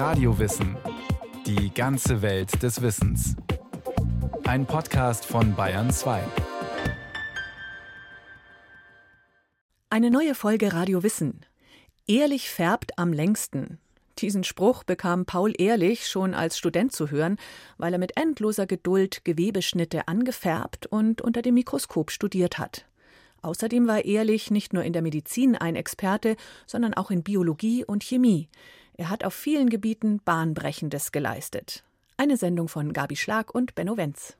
Radiowissen. Die ganze Welt des Wissens. Ein Podcast von Bayern 2. Eine neue Folge Radio Wissen. Ehrlich färbt am längsten. Diesen Spruch bekam Paul Ehrlich schon als Student zu hören, weil er mit endloser Geduld Gewebeschnitte angefärbt und unter dem Mikroskop studiert hat. Außerdem war Ehrlich nicht nur in der Medizin ein Experte, sondern auch in Biologie und Chemie. Er hat auf vielen Gebieten Bahnbrechendes geleistet. Eine Sendung von Gabi Schlag und Benno Wenz.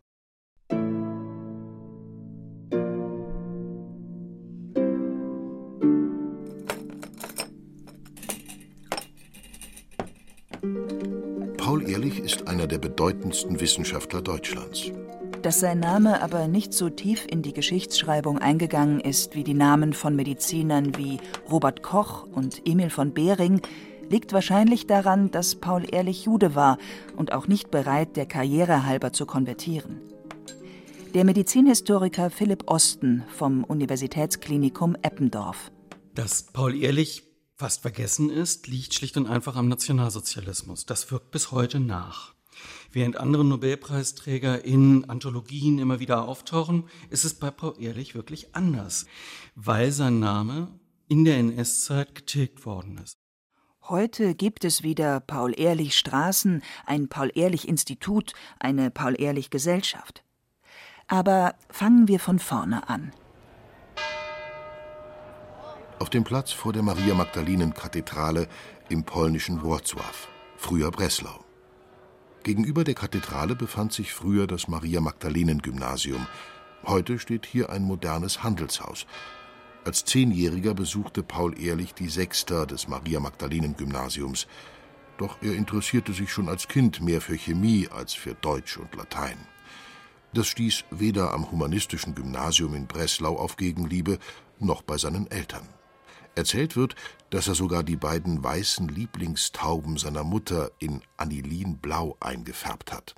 Paul Ehrlich ist einer der bedeutendsten Wissenschaftler Deutschlands. Dass sein Name aber nicht so tief in die Geschichtsschreibung eingegangen ist wie die Namen von Medizinern wie Robert Koch und Emil von Behring, liegt wahrscheinlich daran, dass Paul Ehrlich Jude war und auch nicht bereit, der Karriere halber zu konvertieren. Der Medizinhistoriker Philipp Osten vom Universitätsklinikum Eppendorf. Dass Paul Ehrlich fast vergessen ist, liegt schlicht und einfach am Nationalsozialismus. Das wirkt bis heute nach. Während andere Nobelpreisträger in Anthologien immer wieder auftauchen, ist es bei Paul Ehrlich wirklich anders, weil sein Name in der NS-Zeit getilgt worden ist. Heute gibt es wieder Paul-Ehrlich-Straßen, ein Paul-Ehrlich-Institut, eine Paul-Ehrlich-Gesellschaft. Aber fangen wir von vorne an. Auf dem Platz vor der Maria-Magdalenen-Kathedrale im polnischen Wrocław, früher Breslau. Gegenüber der Kathedrale befand sich früher das Maria-Magdalenen-Gymnasium. Heute steht hier ein modernes Handelshaus. Als Zehnjähriger besuchte Paul Ehrlich die Sechster des Maria-Magdalenen-Gymnasiums. Doch er interessierte sich schon als Kind mehr für Chemie als für Deutsch und Latein. Das stieß weder am humanistischen Gymnasium in Breslau auf Gegenliebe noch bei seinen Eltern. Erzählt wird, dass er sogar die beiden weißen Lieblingstauben seiner Mutter in Anilinblau eingefärbt hat.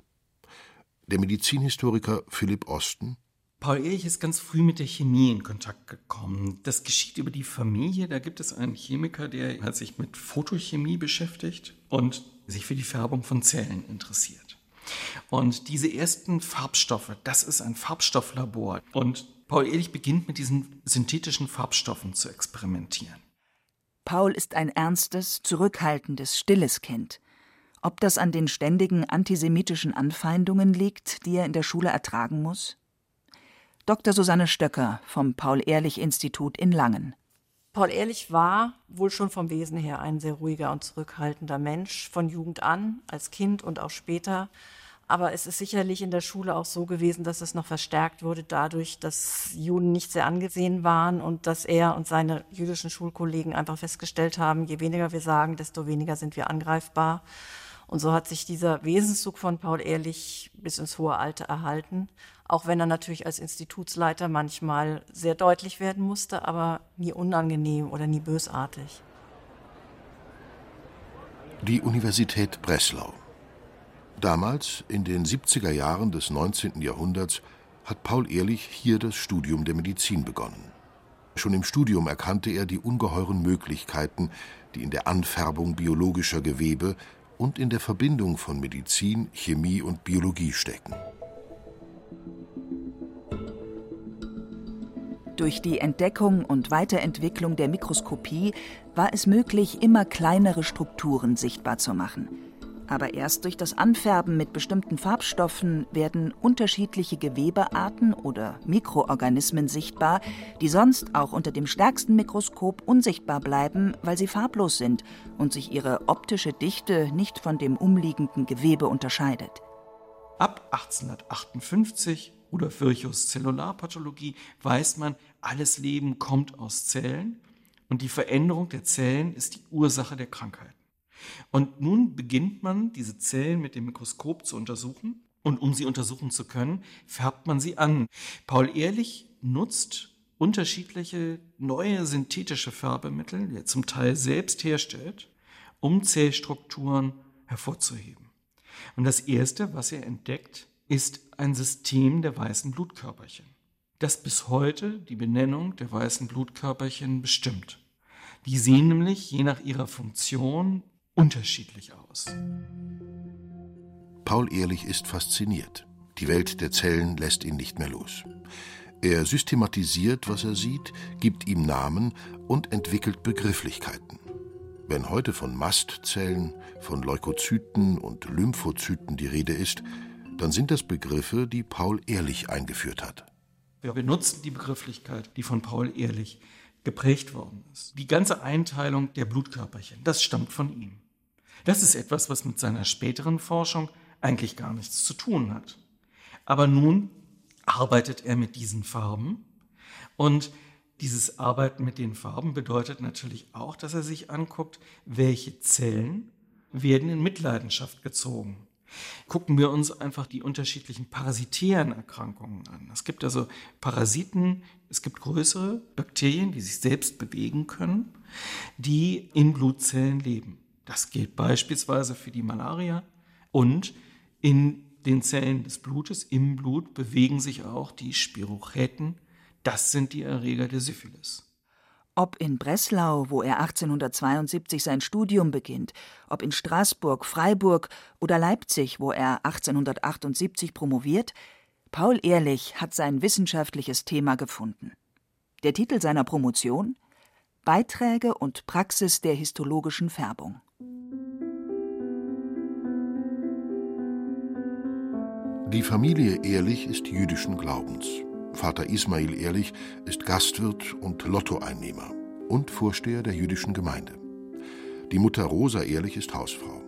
Der Medizinhistoriker Philipp Osten Paul Ehrlich ist ganz früh mit der Chemie in Kontakt gekommen. Das geschieht über die Familie. Da gibt es einen Chemiker, der hat sich mit Photochemie beschäftigt und sich für die Färbung von Zellen interessiert. Und diese ersten Farbstoffe, das ist ein Farbstofflabor. Und Paul Ehrlich beginnt mit diesen synthetischen Farbstoffen zu experimentieren. Paul ist ein ernstes, zurückhaltendes, stilles Kind. Ob das an den ständigen antisemitischen Anfeindungen liegt, die er in der Schule ertragen muss? Dr. Susanne Stöcker vom Paul-Ehrlich-Institut in Langen. Paul Ehrlich war wohl schon vom Wesen her ein sehr ruhiger und zurückhaltender Mensch, von Jugend an, als Kind und auch später. Aber es ist sicherlich in der Schule auch so gewesen, dass es noch verstärkt wurde dadurch, dass Juden nicht sehr angesehen waren und dass er und seine jüdischen Schulkollegen einfach festgestellt haben, je weniger wir sagen, desto weniger sind wir angreifbar. Und so hat sich dieser Wesenszug von Paul Ehrlich bis ins hohe Alter erhalten, auch wenn er natürlich als Institutsleiter manchmal sehr deutlich werden musste, aber nie unangenehm oder nie bösartig. Die Universität Breslau. Damals, in den 70er Jahren des 19. Jahrhunderts, hat Paul Ehrlich hier das Studium der Medizin begonnen. Schon im Studium erkannte er die ungeheuren Möglichkeiten, die in der Anfärbung biologischer Gewebe und in der Verbindung von Medizin, Chemie und Biologie stecken. Durch die Entdeckung und Weiterentwicklung der Mikroskopie war es möglich, immer kleinere Strukturen sichtbar zu machen. Aber erst durch das Anfärben mit bestimmten Farbstoffen werden unterschiedliche Gewebearten oder Mikroorganismen sichtbar, die sonst auch unter dem stärksten Mikroskop unsichtbar bleiben, weil sie farblos sind und sich ihre optische Dichte nicht von dem umliegenden Gewebe unterscheidet. Ab 1858 oder Virchows Zellularpathologie weiß man, alles Leben kommt aus Zellen und die Veränderung der Zellen ist die Ursache der Krankheit. Und nun beginnt man, diese Zellen mit dem Mikroskop zu untersuchen. Und um sie untersuchen zu können, färbt man sie an. Paul Ehrlich nutzt unterschiedliche neue synthetische Färbemittel, die er zum Teil selbst herstellt, um Zellstrukturen hervorzuheben. Und das Erste, was er entdeckt, ist ein System der weißen Blutkörperchen, das bis heute die Benennung der weißen Blutkörperchen bestimmt. Die sehen nämlich je nach ihrer Funktion unterschiedlich aus. Paul Ehrlich ist fasziniert. Die Welt der Zellen lässt ihn nicht mehr los. Er systematisiert, was er sieht, gibt ihm Namen und entwickelt Begrifflichkeiten. Wenn heute von Mastzellen, von Leukozyten und Lymphozyten die Rede ist, dann sind das Begriffe, die Paul Ehrlich eingeführt hat. Wir benutzen die Begrifflichkeit, die von Paul Ehrlich geprägt worden ist. Die ganze Einteilung der Blutkörperchen, das stammt von ihm. Das ist etwas, was mit seiner späteren Forschung eigentlich gar nichts zu tun hat. Aber nun arbeitet er mit diesen Farben und dieses Arbeiten mit den Farben bedeutet natürlich auch, dass er sich anguckt, welche Zellen werden in Mitleidenschaft gezogen. Gucken wir uns einfach die unterschiedlichen parasitären Erkrankungen an. Es gibt also Parasiten, es gibt größere Bakterien, die sich selbst bewegen können, die in Blutzellen leben. Das gilt beispielsweise für die Malaria und in den Zellen des Blutes, im Blut, bewegen sich auch die Spirochäten. Das sind die Erreger der Syphilis. Ob in Breslau, wo er 1872 sein Studium beginnt, ob in Straßburg, Freiburg oder Leipzig, wo er 1878 promoviert, Paul Ehrlich hat sein wissenschaftliches Thema gefunden. Der Titel seiner Promotion Beiträge und Praxis der histologischen Färbung. Die Familie Ehrlich ist jüdischen Glaubens. Vater Ismail Ehrlich ist Gastwirt und Lottoeinnehmer und Vorsteher der jüdischen Gemeinde. Die Mutter Rosa Ehrlich ist Hausfrau.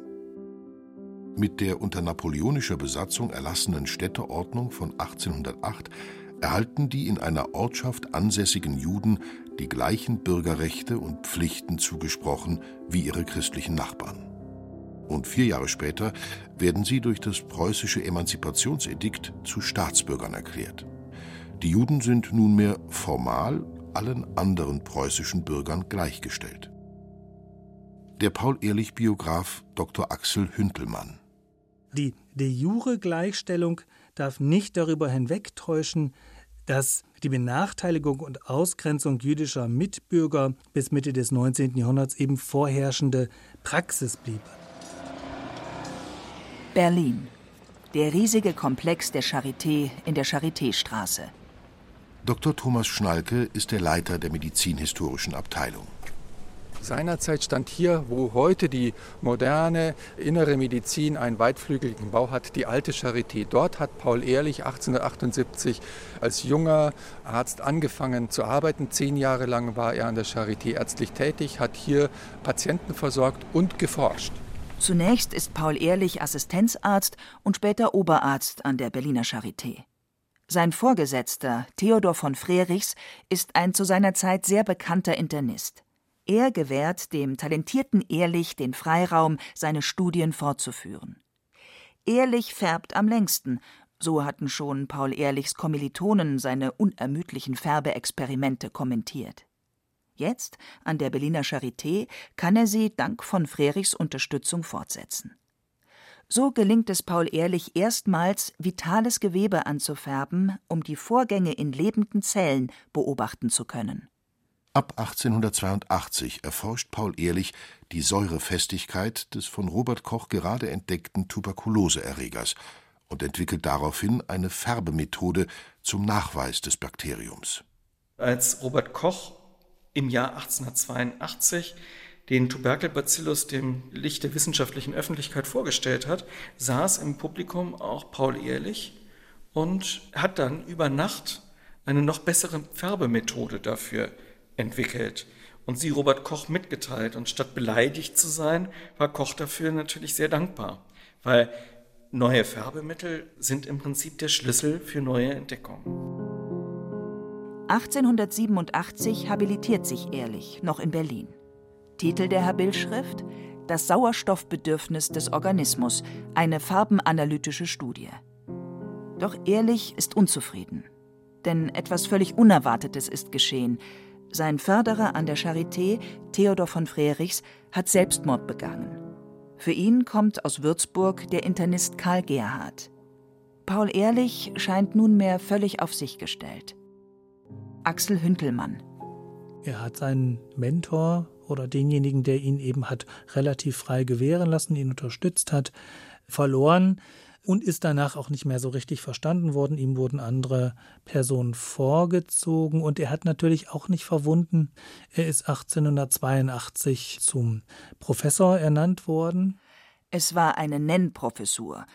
Mit der unter napoleonischer Besatzung erlassenen Städteordnung von 1808 erhalten die in einer Ortschaft ansässigen Juden die gleichen Bürgerrechte und Pflichten zugesprochen wie ihre christlichen Nachbarn und vier Jahre später werden sie durch das preußische Emanzipationsedikt zu Staatsbürgern erklärt. Die Juden sind nunmehr formal allen anderen preußischen Bürgern gleichgestellt. Der Paul-Ehrlich-Biograf Dr. Axel Hüntelmann. Die de jure Gleichstellung darf nicht darüber hinwegtäuschen, dass die Benachteiligung und Ausgrenzung jüdischer Mitbürger bis Mitte des 19. Jahrhunderts eben vorherrschende Praxis blieb. Berlin. Der riesige Komplex der Charité in der Charitéstraße. Dr. Thomas Schnalke ist der Leiter der medizinhistorischen Abteilung. Seinerzeit stand hier, wo heute die moderne innere Medizin einen weitflügeligen Bau hat, die alte Charité. Dort hat Paul Ehrlich 1878 als junger Arzt angefangen zu arbeiten. Zehn Jahre lang war er an der Charité ärztlich tätig, hat hier Patienten versorgt und geforscht. Zunächst ist Paul Ehrlich Assistenzarzt und später Oberarzt an der Berliner Charité. Sein Vorgesetzter, Theodor von Frerichs, ist ein zu seiner Zeit sehr bekannter Internist. Er gewährt dem talentierten Ehrlich den Freiraum, seine Studien fortzuführen. Ehrlich färbt am längsten, so hatten schon Paul Ehrlichs Kommilitonen seine unermüdlichen Färbeexperimente kommentiert. Jetzt, an der Berliner Charité, kann er sie dank von Frerichs Unterstützung fortsetzen. So gelingt es Paul Ehrlich erstmals, vitales Gewebe anzufärben, um die Vorgänge in lebenden Zellen beobachten zu können. Ab 1882 erforscht Paul Ehrlich die Säurefestigkeit des von Robert Koch gerade entdeckten Tuberkuloseerregers und entwickelt daraufhin eine Färbemethode zum Nachweis des Bakteriums. Als Robert Koch im Jahr 1882 den Tuberkelbacillus dem Licht der wissenschaftlichen Öffentlichkeit vorgestellt hat, saß im Publikum auch Paul Ehrlich und hat dann über Nacht eine noch bessere Färbemethode dafür entwickelt und sie Robert Koch mitgeteilt. Und statt beleidigt zu sein, war Koch dafür natürlich sehr dankbar, weil neue Färbemittel sind im Prinzip der Schlüssel für neue Entdeckungen. 1887 habilitiert sich Ehrlich, noch in Berlin. Titel der Habilschrift: Das Sauerstoffbedürfnis des Organismus, eine farbenanalytische Studie. Doch Ehrlich ist unzufrieden. Denn etwas völlig Unerwartetes ist geschehen. Sein Förderer an der Charité, Theodor von Frerichs, hat Selbstmord begangen. Für ihn kommt aus Würzburg der Internist Karl Gerhard. Paul Ehrlich scheint nunmehr völlig auf sich gestellt. Axel Hüntelmann. Er hat seinen Mentor oder denjenigen, der ihn eben hat relativ frei gewähren lassen, ihn unterstützt hat, verloren und ist danach auch nicht mehr so richtig verstanden worden. Ihm wurden andere Personen vorgezogen und er hat natürlich auch nicht verwunden. Er ist 1882 zum Professor ernannt worden. Es war eine Nennprofessur.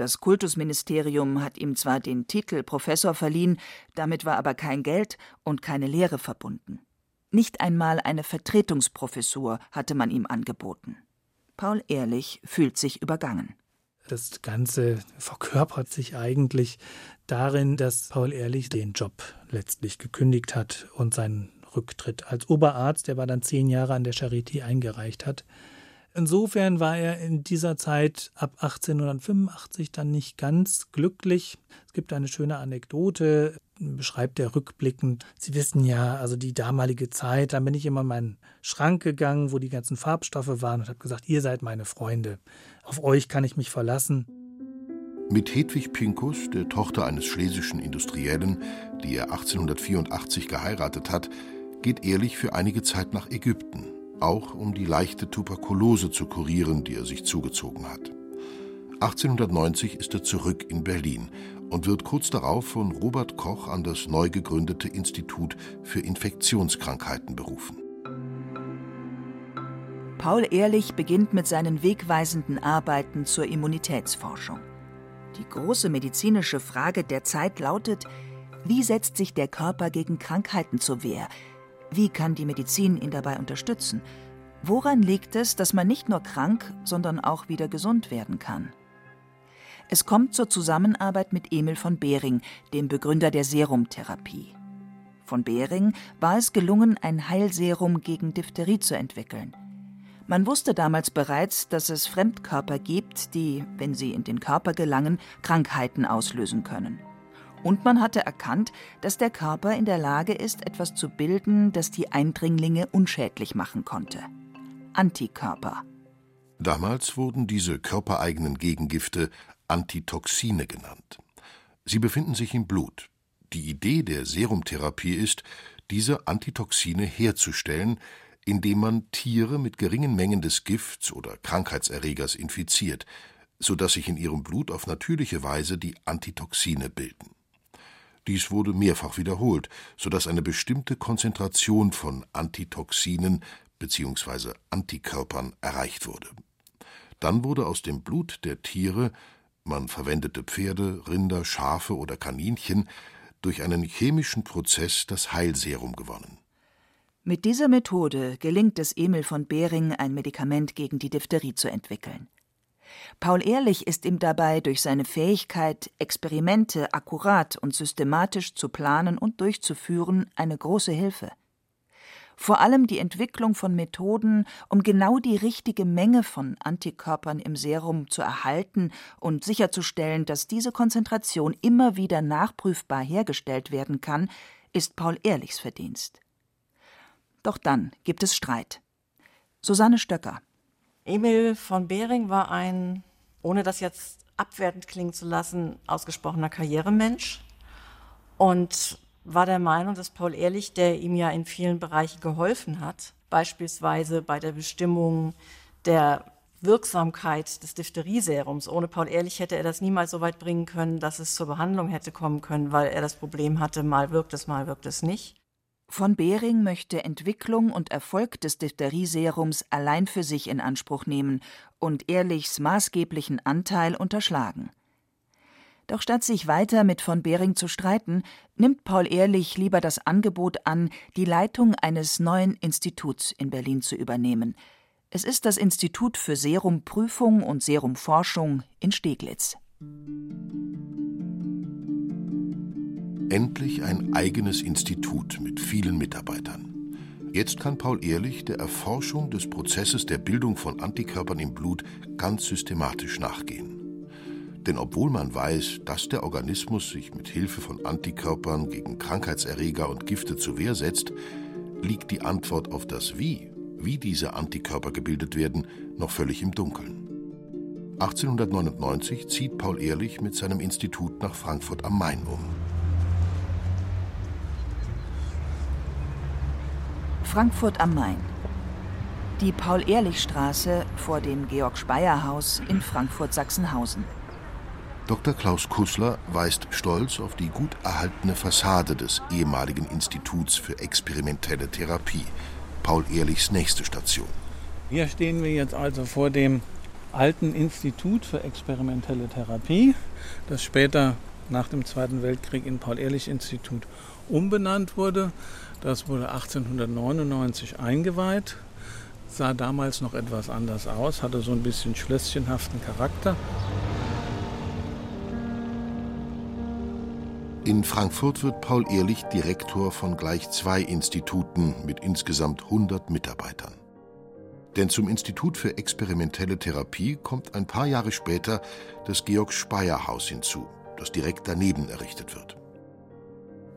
Das Kultusministerium hat ihm zwar den Titel Professor verliehen, damit war aber kein Geld und keine Lehre verbunden. Nicht einmal eine Vertretungsprofessur hatte man ihm angeboten. Paul Ehrlich fühlt sich übergangen. Das Ganze verkörpert sich eigentlich darin, dass Paul Ehrlich den Job letztlich gekündigt hat und seinen Rücktritt als Oberarzt, der war dann zehn Jahre an der Charité eingereicht hat. Insofern war er in dieser Zeit ab 1885 dann nicht ganz glücklich. Es gibt eine schöne Anekdote, beschreibt er rückblickend. Sie wissen ja, also die damalige Zeit, da bin ich immer in meinen Schrank gegangen, wo die ganzen Farbstoffe waren und habe gesagt, ihr seid meine Freunde. Auf euch kann ich mich verlassen. Mit Hedwig Pinkus, der Tochter eines schlesischen Industriellen, die er 1884 geheiratet hat, geht Ehrlich für einige Zeit nach Ägypten auch um die leichte Tuberkulose zu kurieren, die er sich zugezogen hat. 1890 ist er zurück in Berlin und wird kurz darauf von Robert Koch an das neu gegründete Institut für Infektionskrankheiten berufen. Paul Ehrlich beginnt mit seinen wegweisenden Arbeiten zur Immunitätsforschung. Die große medizinische Frage der Zeit lautet, wie setzt sich der Körper gegen Krankheiten zur Wehr, wie kann die Medizin ihn dabei unterstützen? Woran liegt es, dass man nicht nur krank, sondern auch wieder gesund werden kann? Es kommt zur Zusammenarbeit mit Emil von Behring, dem Begründer der Serumtherapie. Von Behring war es gelungen, ein Heilserum gegen Diphtherie zu entwickeln. Man wusste damals bereits, dass es Fremdkörper gibt, die, wenn sie in den Körper gelangen, Krankheiten auslösen können. Und man hatte erkannt, dass der Körper in der Lage ist, etwas zu bilden, das die Eindringlinge unschädlich machen konnte. Antikörper. Damals wurden diese körpereigenen Gegengifte Antitoxine genannt. Sie befinden sich im Blut. Die Idee der Serumtherapie ist, diese Antitoxine herzustellen, indem man Tiere mit geringen Mengen des Gifts oder Krankheitserregers infiziert, sodass sich in ihrem Blut auf natürliche Weise die Antitoxine bilden. Dies wurde mehrfach wiederholt, sodass eine bestimmte Konzentration von Antitoxinen bzw. Antikörpern erreicht wurde. Dann wurde aus dem Blut der Tiere, man verwendete Pferde, Rinder, Schafe oder Kaninchen, durch einen chemischen Prozess das Heilserum gewonnen. Mit dieser Methode gelingt es Emil von Behring, ein Medikament gegen die Diphtherie zu entwickeln. Paul Ehrlich ist ihm dabei durch seine Fähigkeit, Experimente akkurat und systematisch zu planen und durchzuführen, eine große Hilfe. Vor allem die Entwicklung von Methoden, um genau die richtige Menge von Antikörpern im Serum zu erhalten und sicherzustellen, dass diese Konzentration immer wieder nachprüfbar hergestellt werden kann, ist Paul Ehrlichs Verdienst. Doch dann gibt es Streit. Susanne Stöcker Emil von Behring war ein, ohne das jetzt abwertend klingen zu lassen, ausgesprochener Karrieremensch und war der Meinung, dass Paul Ehrlich, der ihm ja in vielen Bereichen geholfen hat, beispielsweise bei der Bestimmung der Wirksamkeit des Diphtherieserums. Ohne Paul Ehrlich hätte er das niemals so weit bringen können, dass es zur Behandlung hätte kommen können, weil er das Problem hatte, mal wirkt es, mal wirkt es nicht. Von Behring möchte Entwicklung und Erfolg des Diphtherieserums allein für sich in Anspruch nehmen und Ehrlichs maßgeblichen Anteil unterschlagen. Doch statt sich weiter mit von Behring zu streiten, nimmt Paul Ehrlich lieber das Angebot an, die Leitung eines neuen Instituts in Berlin zu übernehmen. Es ist das Institut für Serumprüfung und Serumforschung in Steglitz. Endlich ein eigenes Institut mit vielen Mitarbeitern. Jetzt kann Paul Ehrlich der Erforschung des Prozesses der Bildung von Antikörpern im Blut ganz systematisch nachgehen. Denn obwohl man weiß, dass der Organismus sich mit Hilfe von Antikörpern gegen Krankheitserreger und Gifte zur Wehr setzt, liegt die Antwort auf das Wie, wie diese Antikörper gebildet werden, noch völlig im Dunkeln. 1899 zieht Paul Ehrlich mit seinem Institut nach Frankfurt am Main um. Frankfurt am Main. Die Paul-Ehrlich-Straße vor dem Georg-Speyer-Haus in Frankfurt-Sachsenhausen. Dr. Klaus Kussler weist stolz auf die gut erhaltene Fassade des ehemaligen Instituts für experimentelle Therapie, Paul Ehrlichs nächste Station. Hier stehen wir jetzt also vor dem alten Institut für experimentelle Therapie, das später nach dem Zweiten Weltkrieg in Paul-Ehrlich-Institut umbenannt wurde. Das wurde 1899 eingeweiht, sah damals noch etwas anders aus, hatte so ein bisschen schlösschenhaften Charakter. In Frankfurt wird Paul Ehrlich Direktor von gleich zwei Instituten mit insgesamt 100 Mitarbeitern. Denn zum Institut für experimentelle Therapie kommt ein paar Jahre später das Georg Speyer Haus hinzu, das direkt daneben errichtet wird.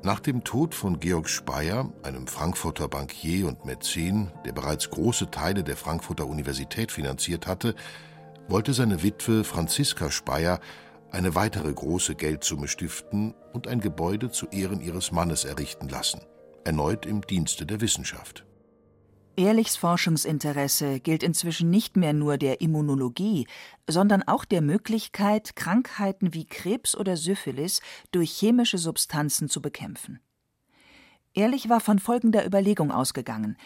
Nach dem Tod von Georg Speyer, einem Frankfurter Bankier und Mäzen, der bereits große Teile der Frankfurter Universität finanziert hatte, wollte seine Witwe Franziska Speyer eine weitere große Geldsumme stiften und ein Gebäude zu Ehren ihres Mannes errichten lassen, erneut im Dienste der Wissenschaft. Ehrlichs Forschungsinteresse gilt inzwischen nicht mehr nur der Immunologie, sondern auch der Möglichkeit, Krankheiten wie Krebs oder Syphilis durch chemische Substanzen zu bekämpfen. Ehrlich war von folgender Überlegung ausgegangen.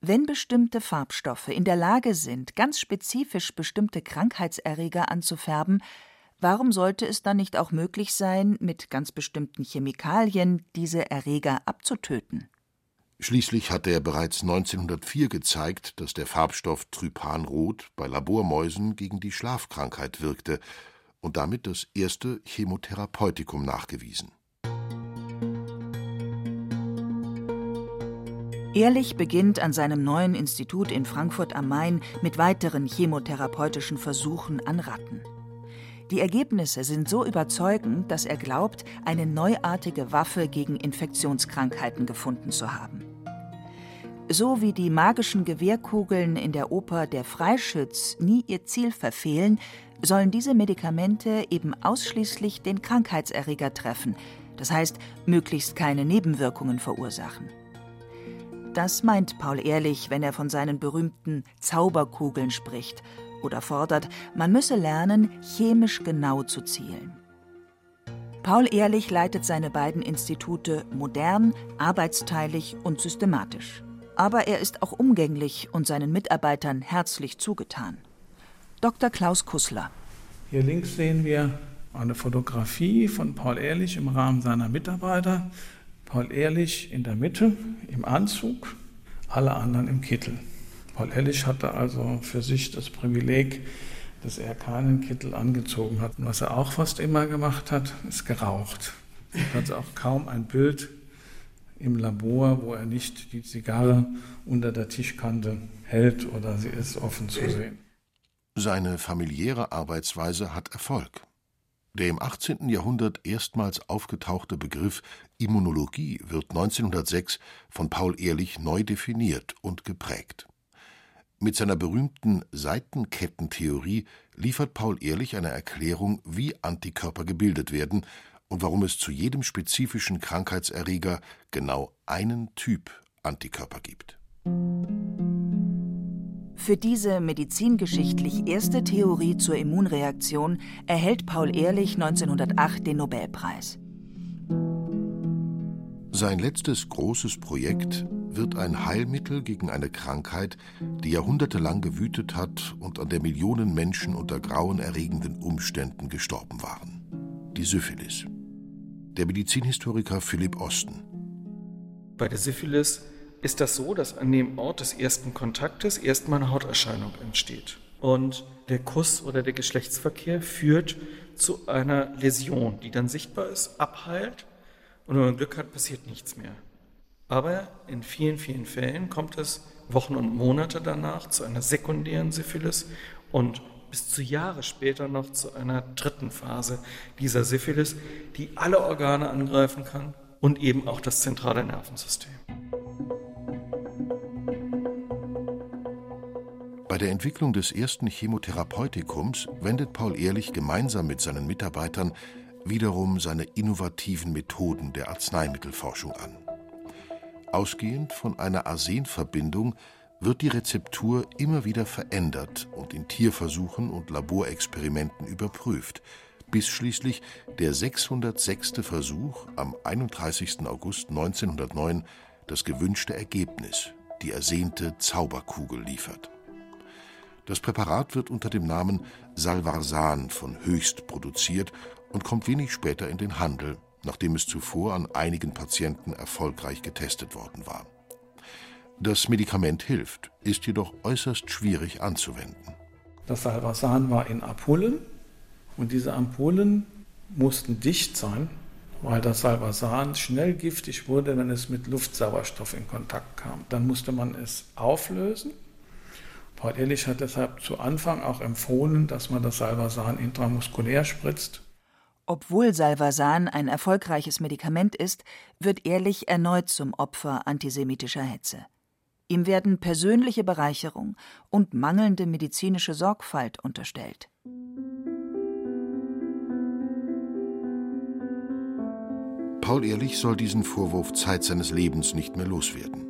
Wenn bestimmte Farbstoffe in der Lage sind, ganz spezifisch bestimmte Krankheitserreger anzufärben, Warum sollte es dann nicht auch möglich sein, mit ganz bestimmten Chemikalien diese Erreger abzutöten? Schließlich hatte er bereits 1904 gezeigt, dass der Farbstoff Trypanrot bei Labormäusen gegen die Schlafkrankheit wirkte und damit das erste Chemotherapeutikum nachgewiesen. Ehrlich beginnt an seinem neuen Institut in Frankfurt am Main mit weiteren chemotherapeutischen Versuchen an Ratten. Die Ergebnisse sind so überzeugend, dass er glaubt, eine neuartige Waffe gegen Infektionskrankheiten gefunden zu haben. So wie die magischen Gewehrkugeln in der Oper Der Freischütz nie ihr Ziel verfehlen, sollen diese Medikamente eben ausschließlich den Krankheitserreger treffen, das heißt möglichst keine Nebenwirkungen verursachen. Das meint Paul Ehrlich, wenn er von seinen berühmten Zauberkugeln spricht oder fordert, man müsse lernen, chemisch genau zu zielen. Paul Ehrlich leitet seine beiden Institute modern, arbeitsteilig und systematisch. Aber er ist auch umgänglich und seinen Mitarbeitern herzlich zugetan. Dr. Klaus Kussler. Hier links sehen wir eine Fotografie von Paul Ehrlich im Rahmen seiner Mitarbeiter. Paul Ehrlich in der Mitte im Anzug, alle anderen im Kittel. Paul Ehrlich hatte also für sich das Privileg, dass er keinen Kittel angezogen hat. Und was er auch fast immer gemacht hat, ist geraucht. Es hat auch kaum ein Bild im Labor, wo er nicht die Zigarre unter der Tischkante hält oder sie ist offen zu sehen. Seine familiäre Arbeitsweise hat Erfolg. Der im 18. Jahrhundert erstmals aufgetauchte Begriff Immunologie wird 1906 von Paul Ehrlich neu definiert und geprägt. Mit seiner berühmten Seitenkettentheorie liefert Paul Ehrlich eine Erklärung, wie Antikörper gebildet werden und warum es zu jedem spezifischen Krankheitserreger genau einen Typ Antikörper gibt. Für diese medizingeschichtlich erste Theorie zur Immunreaktion erhält Paul Ehrlich 1908 den Nobelpreis. Sein letztes großes Projekt wird ein Heilmittel gegen eine Krankheit, die jahrhundertelang gewütet hat und an der Millionen Menschen unter grauenerregenden Umständen gestorben waren. Die Syphilis. Der Medizinhistoriker Philipp Osten. Bei der Syphilis ist das so, dass an dem Ort des ersten Kontaktes erstmal eine Hauterscheinung entsteht. Und der Kuss oder der Geschlechtsverkehr führt zu einer Läsion, die dann sichtbar ist, abheilt und wenn man Glück hat, passiert nichts mehr. Aber in vielen, vielen Fällen kommt es Wochen und Monate danach zu einer sekundären Syphilis und bis zu Jahre später noch zu einer dritten Phase dieser Syphilis, die alle Organe angreifen kann und eben auch das zentrale Nervensystem. Bei der Entwicklung des ersten Chemotherapeutikums wendet Paul Ehrlich gemeinsam mit seinen Mitarbeitern wiederum seine innovativen Methoden der Arzneimittelforschung an. Ausgehend von einer Arsenverbindung wird die Rezeptur immer wieder verändert und in Tierversuchen und Laborexperimenten überprüft, bis schließlich der 606. Versuch am 31. August 1909 das gewünschte Ergebnis, die ersehnte Zauberkugel liefert. Das Präparat wird unter dem Namen Salvarsan von Höchst produziert und kommt wenig später in den Handel, nachdem es zuvor an einigen Patienten erfolgreich getestet worden war. Das Medikament hilft, ist jedoch äußerst schwierig anzuwenden. Das Salvarsan war in Ampullen und diese Ampullen mussten dicht sein, weil das Salvarsan schnell giftig wurde, wenn es mit Luftsauerstoff in Kontakt kam. Dann musste man es auflösen. Paul Ehrlich hat deshalb zu Anfang auch empfohlen, dass man das Salvarsan intramuskulär spritzt. Obwohl Salvarsan ein erfolgreiches Medikament ist, wird Ehrlich erneut zum Opfer antisemitischer Hetze. Ihm werden persönliche Bereicherung und mangelnde medizinische Sorgfalt unterstellt. Paul Ehrlich soll diesen Vorwurf Zeit seines Lebens nicht mehr loswerden.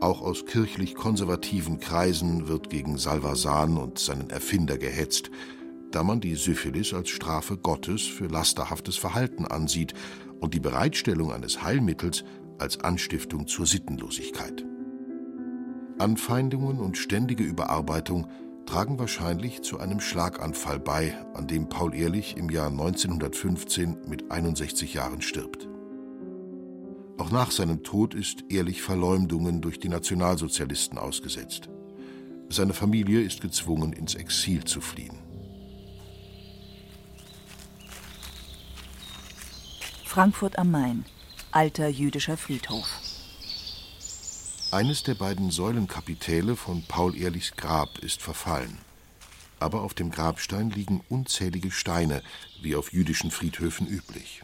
Auch aus kirchlich konservativen Kreisen wird gegen Salvasan und seinen Erfinder gehetzt, da man die Syphilis als Strafe Gottes für lasterhaftes Verhalten ansieht und die Bereitstellung eines Heilmittels als Anstiftung zur Sittenlosigkeit. Anfeindungen und ständige Überarbeitung tragen wahrscheinlich zu einem Schlaganfall bei, an dem Paul Ehrlich im Jahr 1915 mit 61 Jahren stirbt. Auch nach seinem Tod ist Ehrlich Verleumdungen durch die Nationalsozialisten ausgesetzt. Seine Familie ist gezwungen, ins Exil zu fliehen. Frankfurt am Main, alter jüdischer Friedhof. Eines der beiden Säulenkapitäle von Paul Ehrlichs Grab ist verfallen. Aber auf dem Grabstein liegen unzählige Steine, wie auf jüdischen Friedhöfen üblich.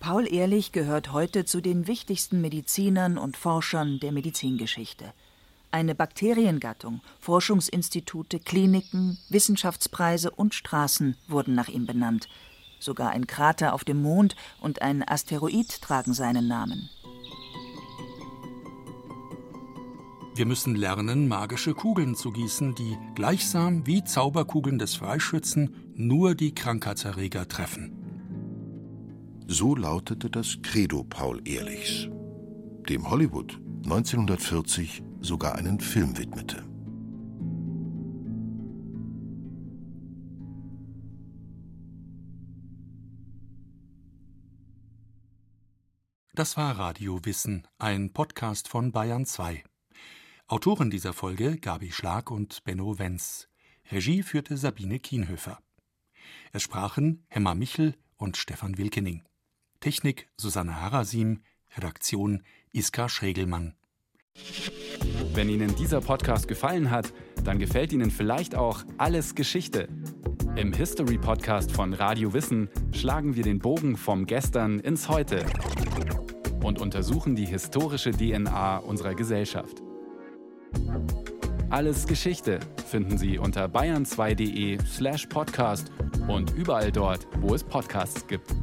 Paul Ehrlich gehört heute zu den wichtigsten Medizinern und Forschern der Medizingeschichte. Eine Bakteriengattung, Forschungsinstitute, Kliniken, Wissenschaftspreise und Straßen wurden nach ihm benannt. Sogar ein Krater auf dem Mond und ein Asteroid tragen seinen Namen. Wir müssen lernen, magische Kugeln zu gießen, die gleichsam wie Zauberkugeln des Freischützen nur die Krankheitserreger treffen. So lautete das Credo Paul Ehrlichs, dem Hollywood 1940 sogar einen Film widmete. Das war Radio Wissen, ein Podcast von Bayern 2. Autoren dieser Folge Gabi Schlag und Benno Wenz. Regie führte Sabine Kienhöfer. Es sprachen Hemmer Michel und Stefan Wilkening. Technik Susanne Harasim, Redaktion Iska Schregelmann. Wenn Ihnen dieser Podcast gefallen hat, dann gefällt Ihnen vielleicht auch Alles Geschichte. Im History Podcast von Radio Wissen schlagen wir den Bogen vom Gestern ins Heute und untersuchen die historische DNA unserer Gesellschaft. Alles Geschichte finden Sie unter bayern2.de slash podcast und überall dort, wo es Podcasts gibt.